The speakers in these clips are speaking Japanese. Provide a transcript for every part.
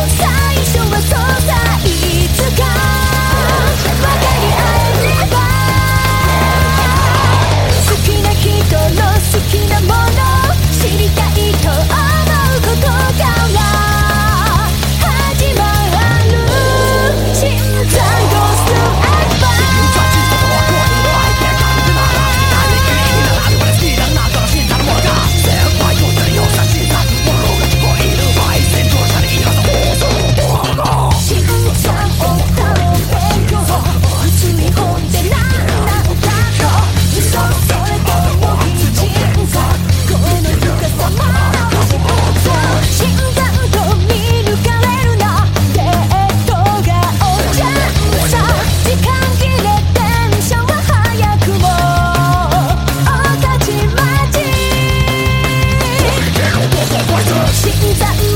もさよ残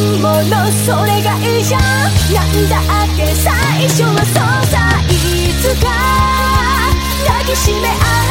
いものそれがいいじゃん。なんだって最初はそうさいつか抱きしめ合う。